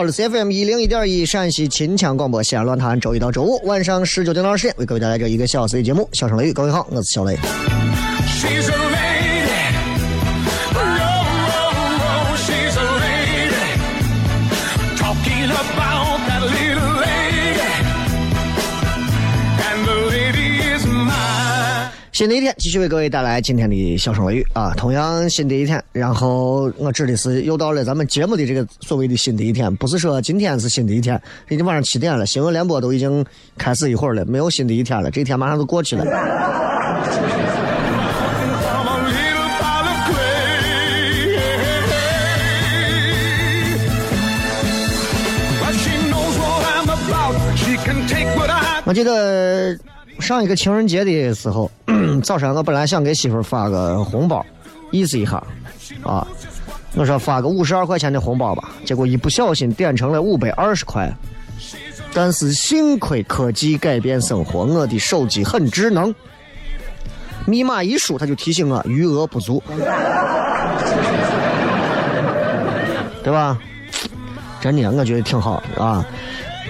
我是 CFM 一零一点一陕西秦腔广播西安论坛，周一到周五晚上十九点到二十点为各位带来这一个小时的节目《小声雷雨》。各位好，我是小雷。She's a lady. 新的一天，继续为各位带来今天的笑声雷雨啊！同样新的一天，然后我指的是又到了咱们节目的这个所谓的新的一天，不是说今天是新的一天，已经晚上七点了，新闻联播都已经开始一会儿了，没有新的一天了，这一天马上就过去了。我记得上一个情人节的时候，早上我本来想给媳妇发个红包，意思一下，啊，我说发个五十二块钱的红包吧，结果一不小心点成了五百二十块。但是幸亏科技改变生活，我的手机很智能，密码一输，它就提醒我余额不足，对吧？真的，我觉得挺好啊。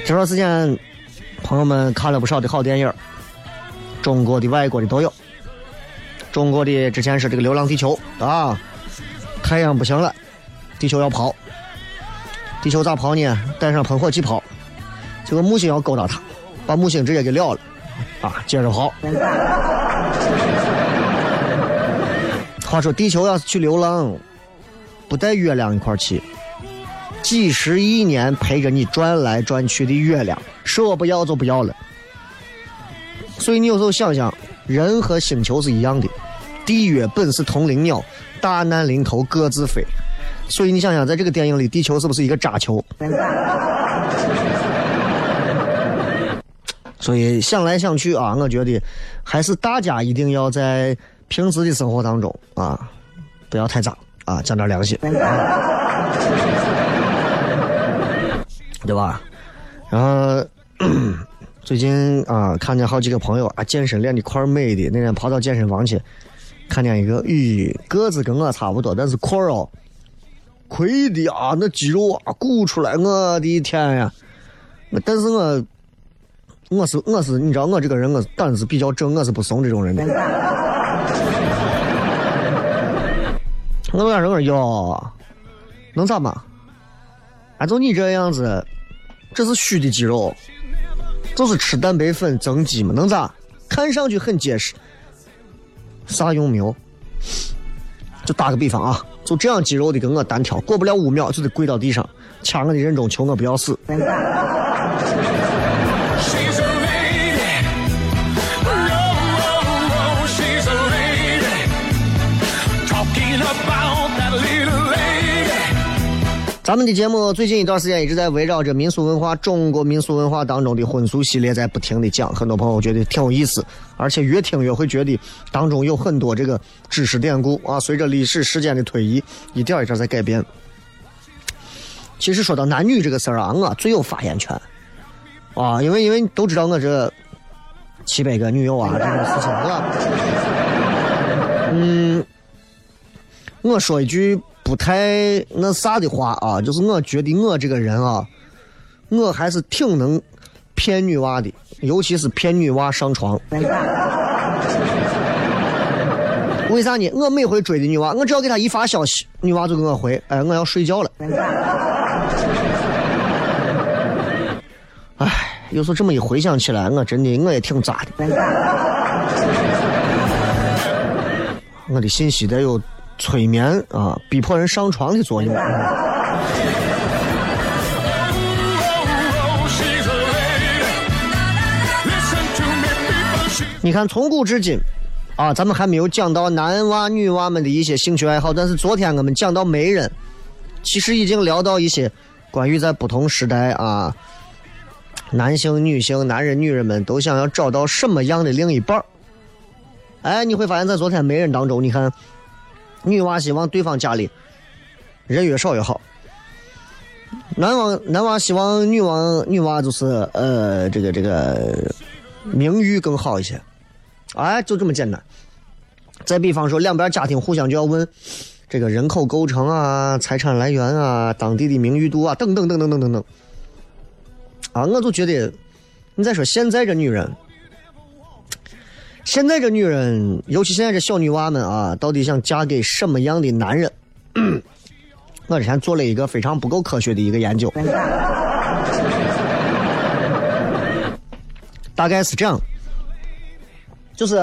这段时间，朋友们看了不少的好电影，中国的、外国的都有。中国的之前是这个《流浪地球》啊，太阳不行了，地球要跑。地球咋跑呢？带上喷火器跑。结果木星要勾搭它，把木星直接给撂了，啊，接着跑。话说地球要是去流浪，不带月亮一块去，几十亿年陪着你转来转去的月亮，说不要就不要了。所以你有时候想想，人和星球是一样的，地月本是同林鸟，大难临头各自飞。所以你想想，在这个电影里，地球是不是一个渣球？所以想来想去啊，我觉得还是大家一定要在平时的生活当中啊，不要太渣啊，讲点良心，对吧？然后最近啊，看见好几个朋友啊，健身练的块儿美的，那天跑到健身房去，看见一个，咦，个子跟我差不多，但是块儿哦，亏的啊，那肌肉啊鼓出来，我的天呀！但是我我是我是，你知道我这个人我胆子比较正，我是不怂这种人的。我跟他说哟，能咋嘛？啊，就你这样子，这是虚的肌肉，就是吃蛋白粉增肌嘛，能咋？看上去很结实，啥用没有？就打个比方啊，就这样肌肉的跟我单挑，过不了五秒就得跪到地上，掐我的人中，求我不要死。咱们的节目最近一段时间一直在围绕着民俗文化、中国民俗文化当中的婚俗系列在不停的讲，很多朋友觉得挺有意思，而且越听越会觉得当中有很多这个知识典故啊，随着历史时间的推移，一点一点在改变。其实说到男女这个事儿啊，我最有发言权啊，因为因为都知道我这七百个女友啊这种事情，我嗯，我说一句不太那啥的话啊，就是我觉得我这个人啊，我还是挺能骗女娃的，尤其是骗女娃上床。为啥呢？我每回追的女娃，我只要给她一发消息，女娃就给我回：“哎，我要睡觉了。”哎，有时候这么一回想起来，我真的我也挺渣的。我的信息得有催眠啊，逼迫人上床的作用。你看，从古至今，啊，咱们还没有讲到男娃女娃们的一些兴趣爱好，但是昨天我们讲到媒人，其实已经聊到一些关于在不同时代啊，男性、女性、男人、女人们都想要找到什么样的另一半儿。哎，你会发现在昨天媒人当中，你看，女娃希望对方家里人越少越好。男娃男娃希望女娃女娃就是呃这个这个名誉更好一些，哎，就这么简单。再比方说，两边家庭互相就要问这个人口构成啊、财产来源啊、当地的名誉度啊，等等等等等等等。啊，我就觉得，你再说现在这女人，现在这女人，尤其现在这小女娃们啊，到底想嫁给什么样的男人？我之前做了一个非常不够科学的一个研究，大概是这样，就是，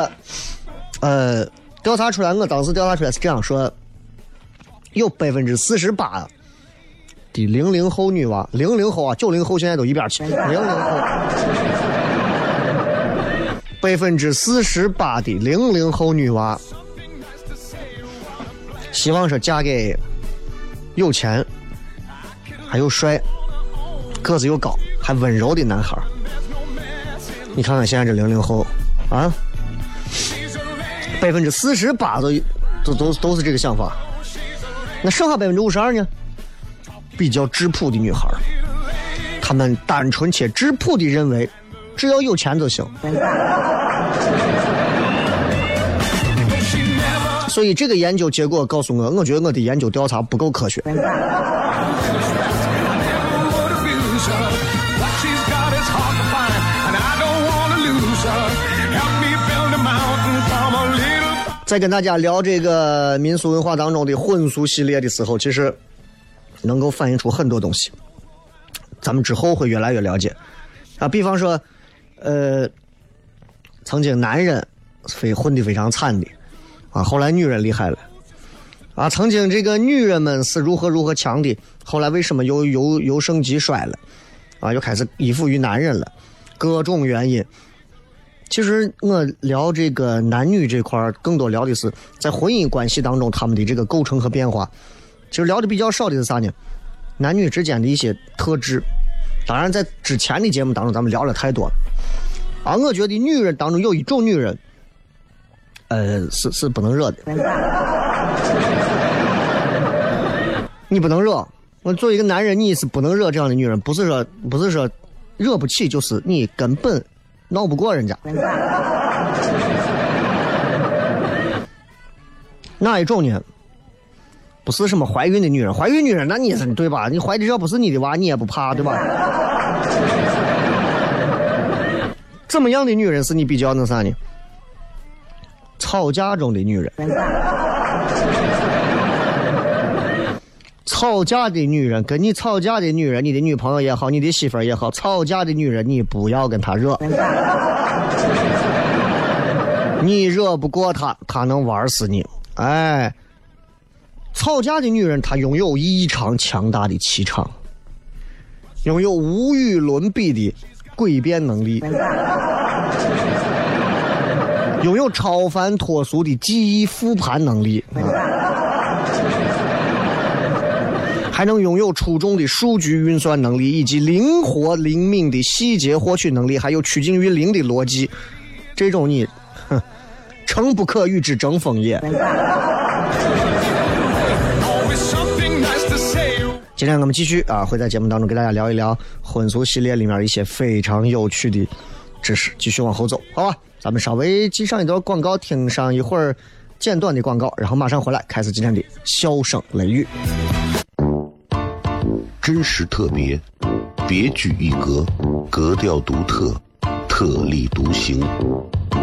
呃，调查出来，我当时调查出来是这样说，有百分之四十八的零零后女娃，零零后啊，九零后现在都一边去，零零后，百分之四十八的零零后女娃，希望说嫁给有钱，还有帅，个子又高，还温柔的男孩儿。你看看现在这零零后，啊，百分之四十八都都都都是这个想法。那剩下百分之五十二呢？比较质朴的女孩儿，她们单纯且质朴的认为，只要有钱就行。所以这个研究结果告诉我，我觉得我的研究调查不够科学。在跟大家聊这个民俗文化当中的婚俗系列的时候，其实能够反映出很多东西。咱们之后会越来越了解啊，比方说，呃，曾经男人非混得非常惨的啊，后来女人厉害了啊，曾经这个女人们是如何如何强的，后来为什么又由由盛及衰了啊，又开始依附于男人了，各种原因。其实我聊这个男女这块儿，更多聊的是在婚姻关系当中他们的这个构成和变化。其实聊的比较少的是啥呢？男女之间的一些特质。当然，在之前的节目当中，咱们聊了太多了。啊，我觉得女人当中有一种女人，呃，是是不能惹的。你不能惹。我作为一个男人，你是不能惹这样的女人，不是说不是说惹不起，就是你根本闹不过人家。哪一种呢？不是什么怀孕的女人，怀孕女人那你是对吧？你怀的这不是你的娃，你也不怕对吧？怎么样的女人是你比较那啥呢？吵架中的女人，吵架的女人，跟你吵架的女人，你的女朋友也好，你的媳妇儿也好，吵架的女人，你不要跟她惹。你惹不过她，她能玩死你。哎，吵架的女人，她拥有异常强大的气场，拥有无与伦比的诡辩能力，拥有超凡脱俗的记忆复盘能力。还能拥有出众的数据运算能力，以及灵活灵敏的细节获取能力，还有趋近于零的逻辑，这种你，哼，诚不可与之争锋也。今天我们继续啊，会在节目当中给大家聊一聊婚俗系列里面一些非常有趣的知识。继续往后走，好吧？咱们稍微记上一段广告，听上一会儿简短的广告，然后马上回来开始今天的笑声雷雨。真实特别，别具一格，格调独特，特立独行，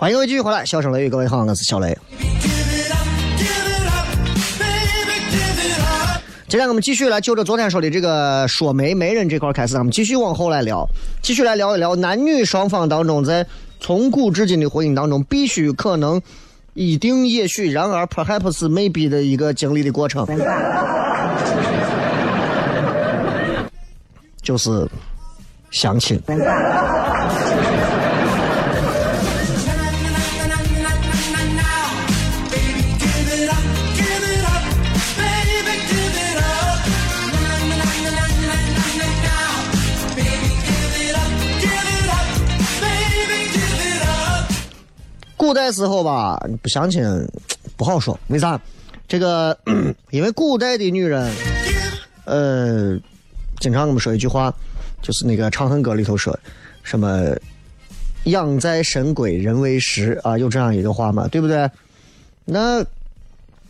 欢迎各位继续回来，笑声雷雨，各位好，我是小雷。今天我们继续来就着昨天说的这个说媒媒人这块开始，咱们继续往后来聊，继续来聊一聊男女双方当中在从古至今的婚姻当中必须可能、一定、也许、然而、perhaps、maybe 的一个经历的过程，就是相亲。古代时候吧，不相亲不好说，为啥？这个 因为古代的女人，呃，经常我们说一句话，就是那个《长恨歌》里头说，什么“养在深闺人未识”啊，有这样一个话嘛，对不对？那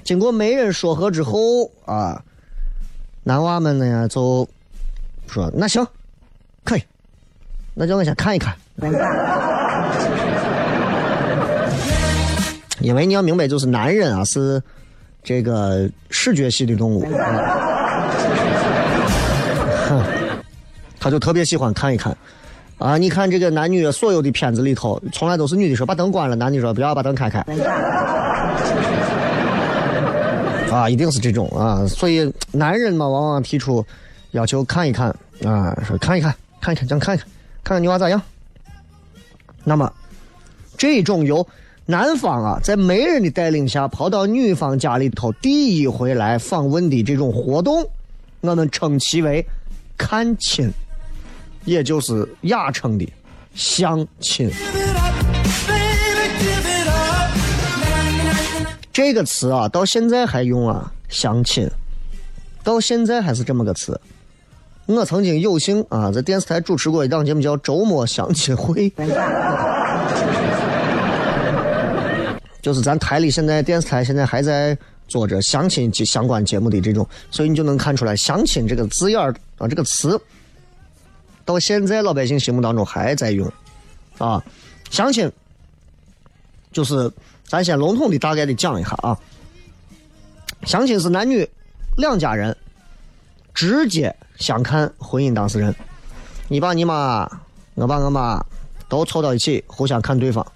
经过媒人说和之后啊，男娃们呢就说：“那行，可以，那叫我先看一看。”因为你要明白，就是男人啊是这个视觉系的动物，啊、他就特别喜欢看一看。啊，你看这个男女所有的片子里头，从来都是女的说把灯关了，男的说不要把灯开开。啊，一定是这种啊，所以男人嘛，往往提出要求看一看啊，说看一看，看一看，讲看一看，看看女娃咋样。那么，这种由男方啊在媒人的带领下跑到女方家里头第一回来访问的这种活动，我们称其为看亲，也就是雅称的相亲。这个词啊，到现在还用啊，相亲，到现在还是这么个词。我曾经有幸啊，在电视台主持过一档节目，叫《周末相亲会》，就是咱台里现在电视台现在还在做着相亲相关节目的这种，所以你就能看出来“相亲”这个字眼儿啊，这个词，到现在老百姓心目当中还在用啊，相亲就是。咱先笼统的、大概的讲一下啊。相亲是男女两家人直接相看婚姻当事人，你爸你妈，我爸我妈都凑到一起，互相看对方。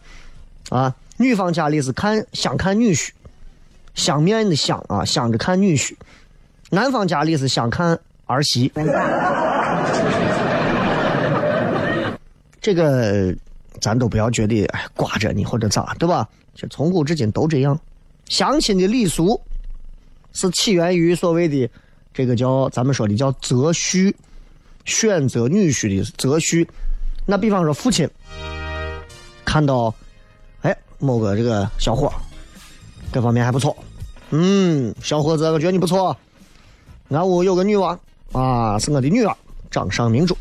啊，女方家里是看相看女婿，相面的相啊，相着看女婿；男方家里是相看儿媳。这个咱都不要觉得哎挂着你或者咋，对吧？这从古至今都这样，相亲的礼俗是起源于所谓的这个叫咱们说的叫择婿，选择女婿的择婿。那比方说父亲看到，某个这个小伙各方面还不错，嗯，小伙子，我觉得你不错，俺屋有个女娃啊，是我的女儿，掌上明珠，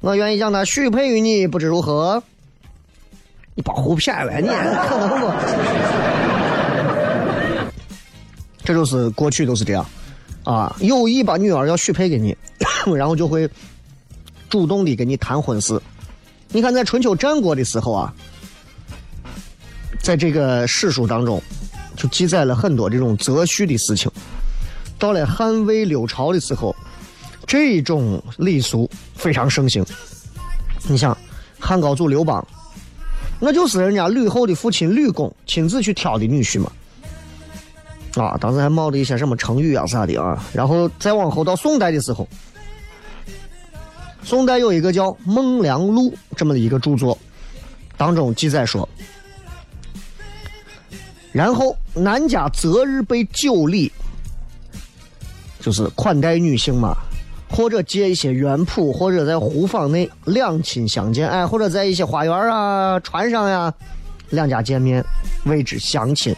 我愿意将她许配于你，不知如何？你保护骗了，你可能不？这就是过去都是这样，啊，有意把女儿要许配给你，然后就会主动的跟你谈婚事。你看，在春秋战国的时候啊，在这个史书当中就记载了很多这种择婿的事情。到了汉魏六朝的时候，这种礼俗非常盛行。你想，汉高祖刘邦。那就是人家吕后的父亲吕公亲自去挑的女婿嘛，啊，当时还冒着一些什么成语啊啥的啊，然后再往后到宋代的时候，宋代有一个叫《孟良录》这么的一个著作，当中记载说，然后男家择日备酒礼，就是款待女性嘛。或者借一些园圃，或者在湖坊内两亲相见，哎，或者在一些花园啊、船上呀，两家见面，谓之相亲。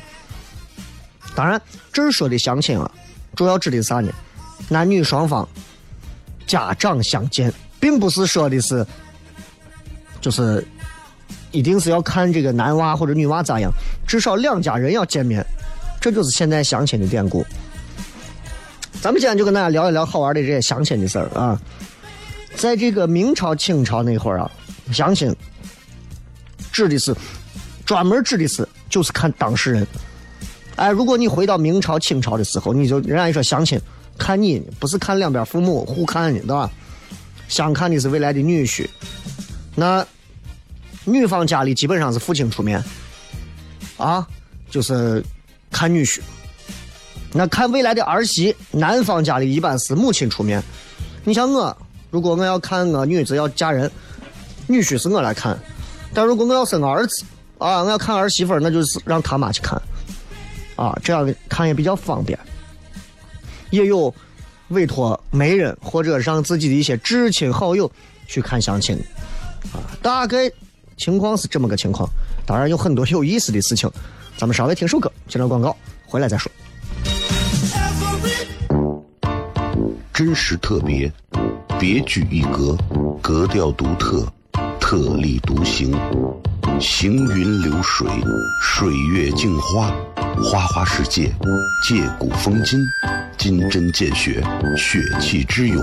当然，这儿说的相亲啊，主要指的啥呢？男女双方家长相见，并不是说的是，就是一定是要看这个男娃或者女娃咋样，至少两家人要见面，这就是现在相亲的典故。咱们今天就跟大家聊一聊好玩的这些相亲的事儿啊。在这个明朝、清朝那会儿啊，相亲指的是专门指的是就是看当事人。哎，如果你回到明朝、清朝的时候，你就人家一说相亲，看你不是看两边父母互看的，对吧？相看的是未来的女婿。那女方家里基本上是父亲出面啊，就是看女婿。那看未来的儿媳，男方家里一般是母亲出面。你像我，如果我要看我女子要嫁人，女婿是我来看；但如果我要生个儿子，啊，我要看儿媳妇，那就是让他妈去看。啊，这样看也比较方便。也有委托媒人或者让自己的一些至亲好友去看相亲。啊，大概情况是这么个情况。当然有很多有意思的事情，咱们稍微听首歌，接着广告，回来再说。真实特别，别具一格，格调独特，特立独行，行云流水，水月镜花，花花世界，借古风今，金针见血，血气之勇，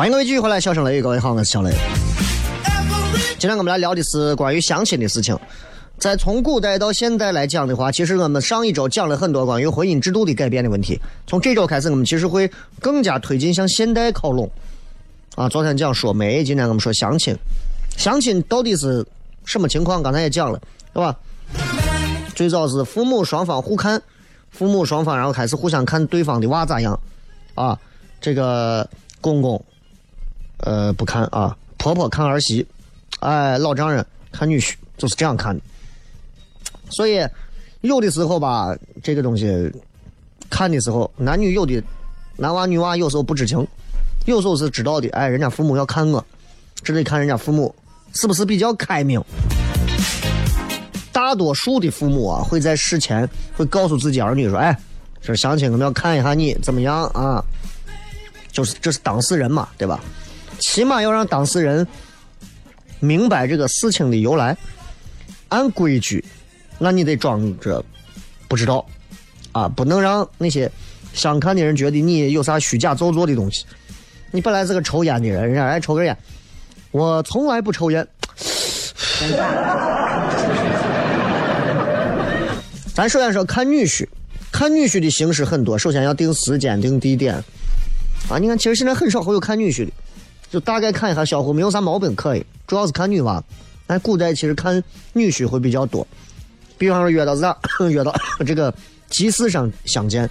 欢迎各位继续回来，笑声雷雨，各位好，我是小雷。今天我们来聊的是关于相亲的事情。在从古代到现代来讲的话，其实我们上一周讲了很多关于婚姻制度的改变的问题。从这周开始，我们其实会更加推进向现代靠拢。啊，昨天讲说媒，今天我们说相亲。相亲到底是什么情况？刚才也讲了，对吧？最早是父母双方互看，父母双方然后开始互相看对方的娃咋样，啊，这个公公。呃，不看啊，婆婆看儿媳，哎，老丈人看女婿，就是这样看的。所以有的时候吧，这个东西看的时候，男女有的男娃女娃有时候不知情，有时候是知道的。哎，人家父母要看我，这得看人家父母是不是比较开明。大多数的父母啊，会在事前会告诉自己儿女说：“哎，这相亲我们要看一下你怎么样啊？”就是这是当事人嘛，对吧？起码要让当事人明白这个事情的由来。按规矩，那你得装着不知道啊，不能让那些相看的人觉得你有啥虚假造作的东西。你本来是个抽烟的人，人家爱抽根烟，我从来不抽烟。咱首先说看女婿，看女婿的形式很多，首先要定时间、定地点啊。你看，其实现在很少会有看女婿的。就大概看一下小伙没有啥毛病可以，主要是看女娃。但古代其实看女婿会比较多，比方说约到啥，约到这个集市上相见，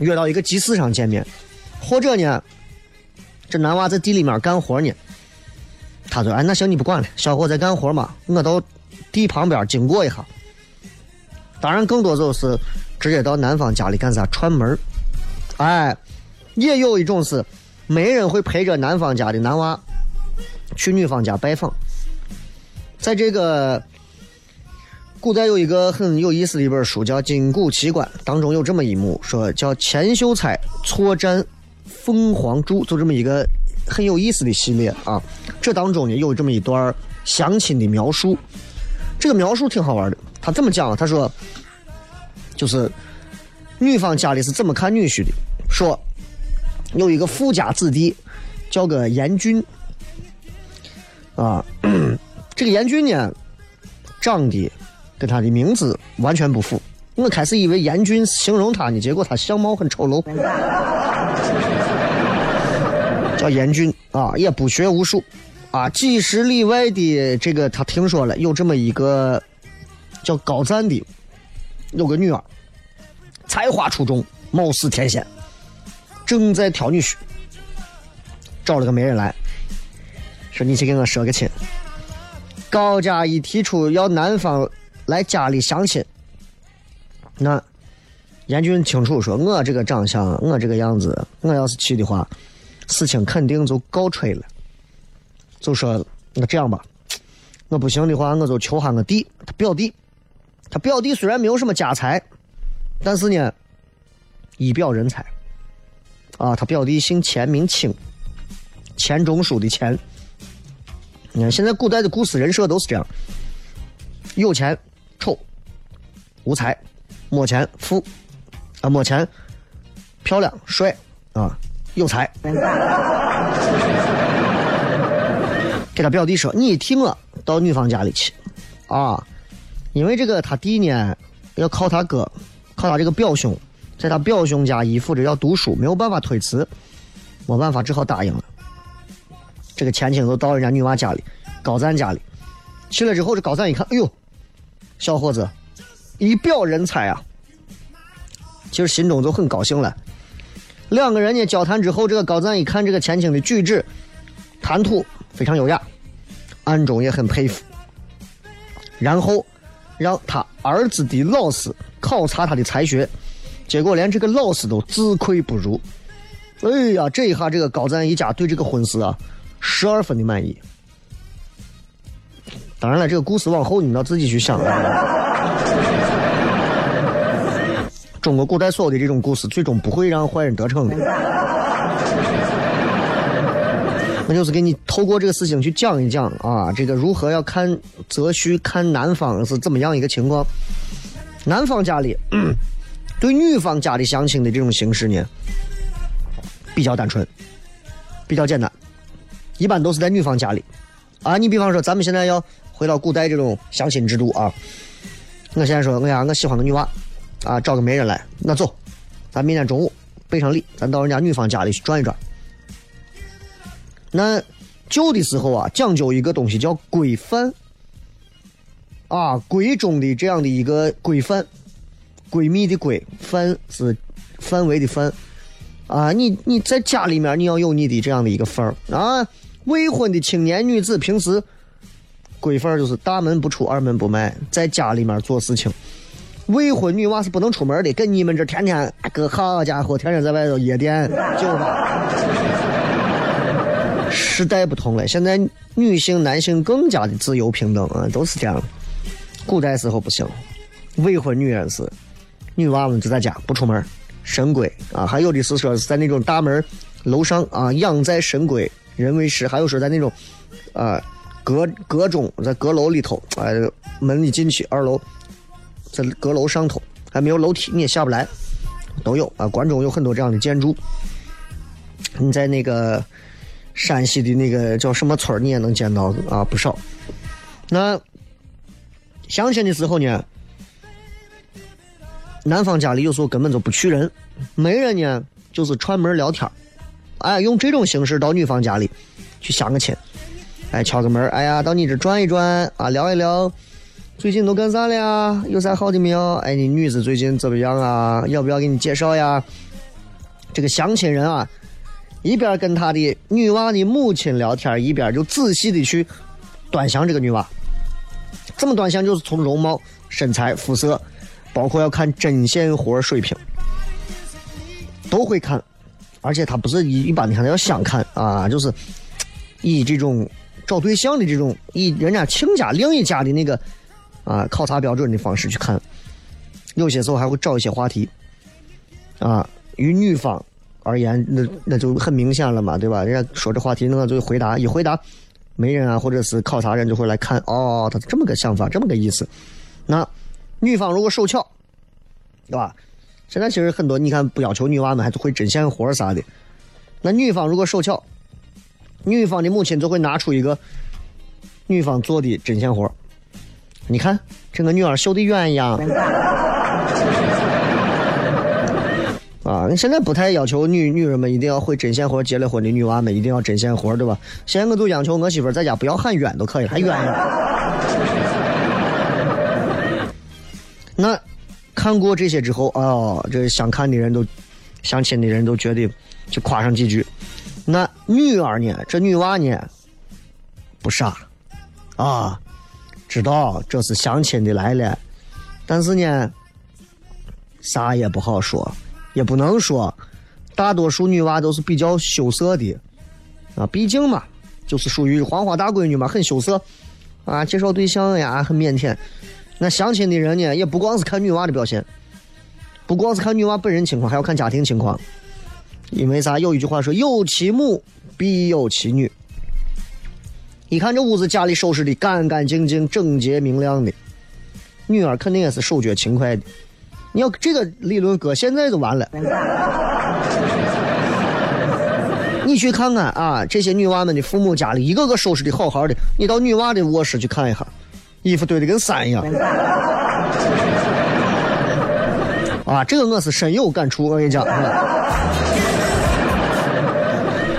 约到一个集市上见面，或者呢，这男娃在地里面干活呢，他说：“哎，那行你不管了，小伙在干活嘛，我到地旁边经过一下。”当然，更多就是直接到男方家里干啥串门哎，也有一种是。没人会陪着男方家的男娃去女方家拜访。在这个古代有一个很有意思的一本书，叫《金谷奇观》，当中有这么一幕，说叫钱秀才错战凤凰柱，就这么一个很有意思的系列啊。这当中呢有这么一段相亲的描述，这个描述挺好玩的。他这么讲？他说，就是女方家里是怎么看女婿的？说。有一个富家子弟，叫个严俊，啊，这个严俊呢，长得跟他的名字完全不符。我开始以为严俊形容他呢，结果他相貌很丑陋。叫严俊啊，也不学无术啊，几十里外的这个他听说了，有这么一个叫高赞的，有个女儿，才华出众，貌似天仙。正在挑女婿，找了个媒人来说：“你去给我说个亲。”高家一提出要男方来家里相亲，那严俊清楚说：“我这个长相，我这个样子，我要是去的话，事情肯定就告吹了。”就说：“那这样吧，我不行的话，我就求下我弟他表弟他表弟虽然没有什么家财，但是呢，一表人才。啊，他表弟姓钱，名清，钱钟书的钱。你看现在古代的故事人设都是这样：有钱丑，无才，没钱富，啊没钱漂亮帅啊有才。给他表弟说：“你替我到女方家里去，啊，因为这个他弟呢要靠他哥，靠他这个表兄，在他表兄家依附着要读书，没有办法推辞，没办法，只好答应了。这个前妻就到人家女娃家里，高赞家里去了之后，这高赞一看，哎呦，小伙子，一表人才啊！其实心中就很高兴了。两个人呢交谈之后，这个高赞一看这个前妻的举止、谈吐。”非常优雅，暗中也很佩服。然后让他儿子的老师考察他的才学，结果连这个老师都自愧不如。哎呀，这一下这个高赞一家对这个婚事啊，十二分的满意。当然了，这个故事往后你们要自己去想。中国古代所有的这种故事，最终不会让坏人得逞的。那就是给你透过这个事情去讲一讲啊，这个如何要看择婿，看男方是怎么样一个情况。男方家里对女方家里相亲的这种形式呢，比较单纯，比较简单，一般都是在女方家里。啊，你比方说咱们现在要回到古代这种相亲制度啊，我现在说，哎呀，我喜欢个女娃，啊，找个媒人来，那走，咱明天中午备上礼，咱到人家女方家里去转一转。那旧的时候啊，讲究一个东西叫规范啊，闺中的这样的一个规范，闺蜜的闺，范是范围的范啊。你你在家里面你要有你的这样的一个范儿啊。未婚的青年女子平时规范就是大门不出二门不迈，在家里面做事情。未婚女娃是不能出门的，跟你们这天天哥好家伙，天天在外头夜店酒吧。时代不同了，现在女性、男性更加的自由平等啊，都是这样。古代时候不行，未婚女人是女娃们就在家不出门，神龟啊，还有的是说在那种大门楼上啊养在神龟，人为食，还有说在那种啊阁阁中，在阁楼里头，哎，门一进去，二楼在阁楼上头还没有楼梯，你也下不来，都有啊。关中有很多这样的建筑，你在那个。山西的那个叫什么村你也能见到啊，不少。那相亲的时候呢，男方家里有时候根本就不去人，媒人呢就是串门聊天哎，用这种形式到女方家里去相个亲，哎，敲个门，哎呀，到你这转一转啊，聊一聊，最近都干啥了呀？有啥好的没有？哎，你女子最近怎么样啊？要不要给你介绍呀？这个相亲人啊。一边跟他的女娃的母亲聊天，一边就仔细的去端详这个女娃。这么端详？就是从容貌、身材、肤色，包括要看针线活水平，都会看。而且他不是一一般的看，他要相看啊，就是以这种找对象的这种，以人家亲家另一家的那个啊考察标准的方式去看。有些时候还会找一些话题啊，与女方。而言，那那就很明显了嘛，对吧？人家说这话题，那就回答，一回答，媒人啊，或者是考察人就会来看，哦，他这么个想法，这么个意思。那女方如果手巧，对吧？现在其实很多，你看不要求女娃们还会针线活啥的。那女方如果手巧，女方的母亲就会拿出一个女方做的针线活你看这个女儿绣的鸳鸯。啊，现在不太要求女女人们一定要会针线活，结了婚的女娃们一定要针线活，对吧？现在我就要求我媳妇在家不要喊冤都可以，还冤呀。那看过这些之后，哦，这相看的人都、相亲的人都觉得就夸上几句。那女儿呢？这女娃呢？不傻啊，知道这是相亲的来了，但是呢，啥也不好说。也不能说，大多数女娃都是比较羞涩的，啊，毕竟嘛，就是属于黄花大闺女嘛，很羞涩，啊，介绍对象呀很腼腆。那相亲的人呢，也不光是看女娃的表现，不光是看女娃本人情况，还要看家庭情况。因为啥？有一句话说：“有其母，必有其女。”一看这屋子家里收拾的干干净净、整洁明亮的，女儿肯定也是手脚勤快的。你要这个理论搁现在就完了。你去看看啊，这些女娃们的父母家里一个个收拾的好好的，你到女娃的卧室去看一下，衣服堆的跟山一样。啊，这个我是深有感触，我跟你讲。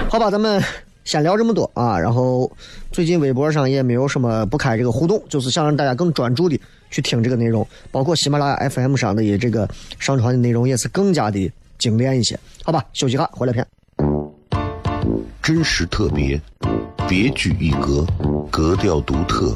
好吧，咱们先聊这么多啊。然后最近微博上也没有什么不开这个互动，就是想让大家更专注的去听这个内容，包括喜马拉雅 FM 上的也这个上传的内容也是更加的精炼一些。好吧，休息下，回来片。真实特别，别具一格，格调独特，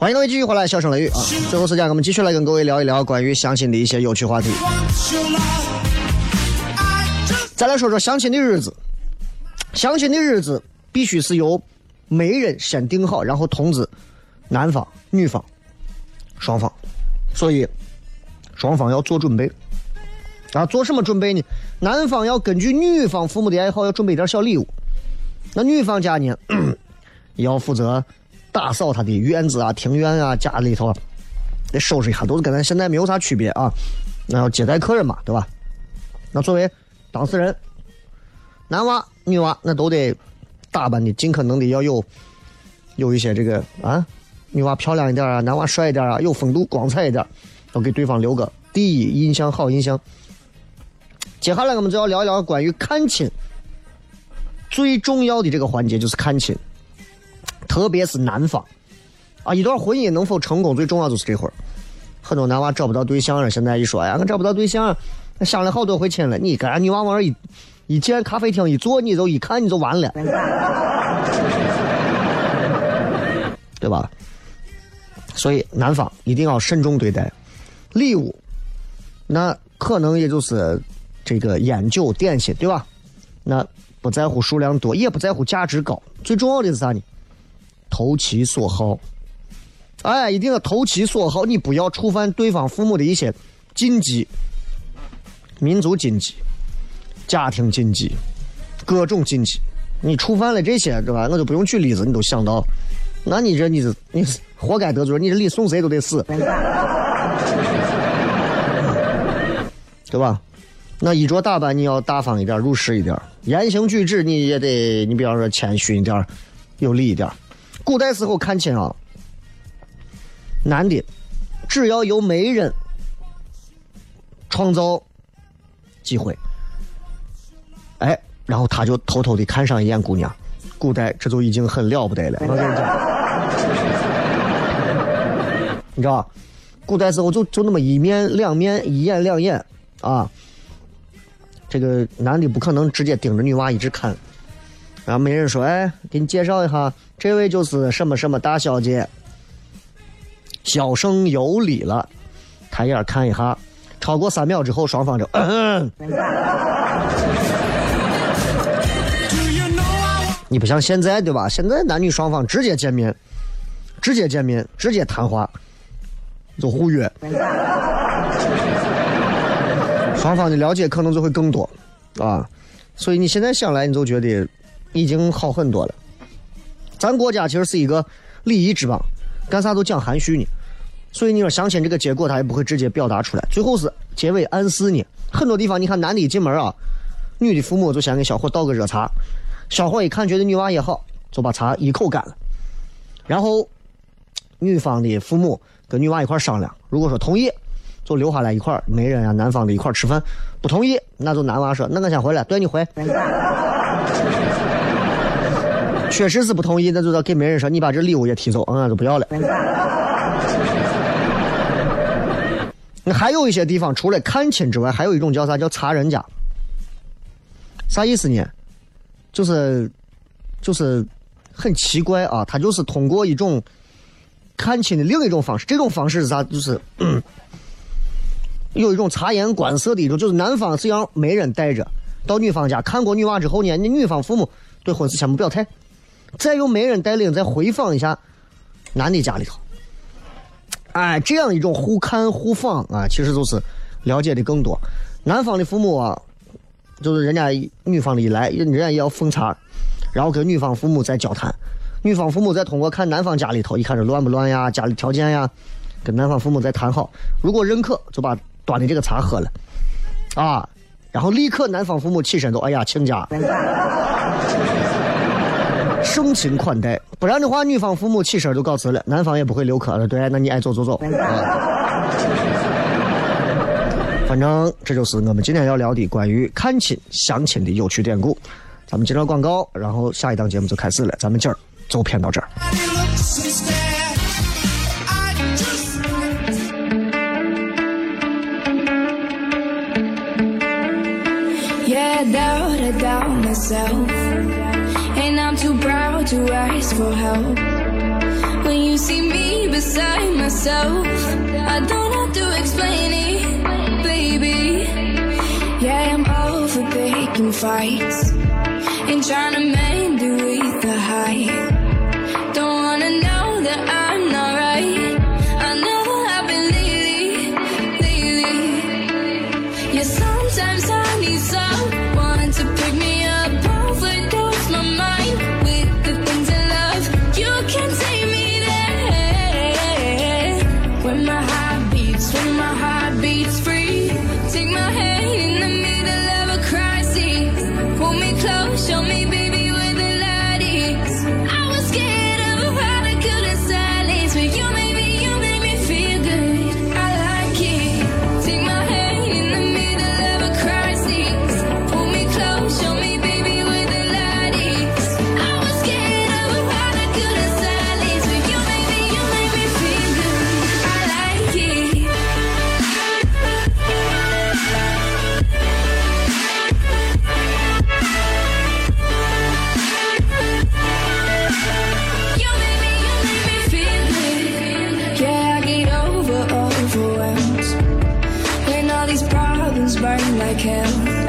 欢迎各位继续回来，笑声雷雨啊！最后时间，我们继续来跟各位聊一聊关于相亲的一些有趣话题。再来说说相亲的日子，相亲的日子必须是由媒人先定好，然后通知男方、女方双方，所以双方要做准备。啊，做什么准备呢？男方要根据女方父母的爱好，要准备点小礼物。那女方家呢，要负责。打扫他的院子啊、庭院啊，家里头得收拾一下，都是跟咱现在没有啥区别啊。那要接待客人嘛，对吧？那作为当事人，男娃、女娃那都得打扮的尽可能的要有有一些这个啊，女娃漂亮一点啊，男娃帅一点啊，有风度、光彩一点，要给对方留个第一印象、好印象。接下来我们就要聊一聊关于看亲最重要的这个环节，就是看亲。特别是男方，啊，一段婚姻能否成功，最重要就是这会儿。很多男娃找不到对象了，现在一说呀，我找不到对象，相了好多回亲了。你跟女娃往那一一进咖啡厅一坐，你就一看你就完了，对吧？所以男方一定要慎重对待礼物，那可能也就是这个烟酒点心，对吧？那不在乎数量多，也不在乎价值高，最重要的是啥呢？投其所好，哎，一定要投其所好，你不要触犯对方父母的一些禁忌、民族禁忌、家庭禁忌、各种禁忌。你触犯了这些，对吧？我就不用举例子，你都想到，那你这你是你是活该得罪，你这礼送谁都得死，对吧？那衣着打扮你要大方一点，入世一点；言行举止你也得，你比方说谦逊一点，有礼一点。古代时候看亲啊，男的只要由媒人创造机会，哎，然后他就偷偷的看上一眼姑娘。古代这就已经很了不得了，我跟你讲，你知道，古代时候就就那么一面两面一眼两眼。啊，这个男的不可能直接盯着女娃一直看，然后媒人说：“哎，给你介绍一下，这位就是什么什么大小姐。”小生有礼了，抬眼看一下，超过三秒之后，双方就嗯。你不像现在对吧？现在男女双方直接见面，直接见面，直接谈话，就互约，双方的了解可能就会更多啊。所以你现在想来，你就觉得已经好很多了。咱国家其实是一个礼仪之邦，干啥都讲含蓄呢。所以你说相亲这个结果，他也不会直接表达出来，最后是结尾暗示呢。很多地方，你看男的一进门啊，女的父母就先给小伙倒个热茶。小伙一看，觉得女娃也好，就把茶一口干了。然后，女方的父母跟女娃一块商量，如果说同意，就留下来一块，媒人啊，男方的一块吃饭；不同意，那就男娃说：“那我先回来，对你回。”确实是不同意，那就要给媒人说：“你把这礼物也提走，嗯，就不要了。”那还有一些地方，除了看亲之外，还有一种叫啥？叫查人家。啥意思呢？就是，就是很奇怪啊！他就是通过一种看亲的另一种方式，这种方式是啥？就是 有一种察言观色的一种，就是男方是让媒人带着到女方家看过女娃之后呢，你女方父母对婚事先不表态，再由媒人带领再回访一下男的家里头。哎，这样一种互看互访啊，其实就是了解的更多。男方的父母啊。就是人家女方的一来，人家也要奉茶，然后跟女方父母再交谈，女方父母再通过看男方家里头，一看这乱不乱呀，家里条件呀，跟男方父母再谈好，如果认可，就把端的这个茶喝了，啊，然后立刻男方父母起身都哎呀亲家，盛情款待，不然的话女方父母起身就告辞了，男方也不会留客了，对，那你爱走走走。反正这就是我们今天要聊的关于看亲相亲的有趣典故。咱们接着广告，然后下一档节目就开始了。咱们今儿就骗到这儿。Yeah, too proud to ask for help. When you see me beside myself I don't have to explain it, baby. Yeah, I'm all for picking fights And trying to mend the height I can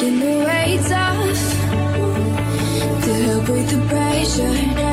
taking the weight off to help with the pressure.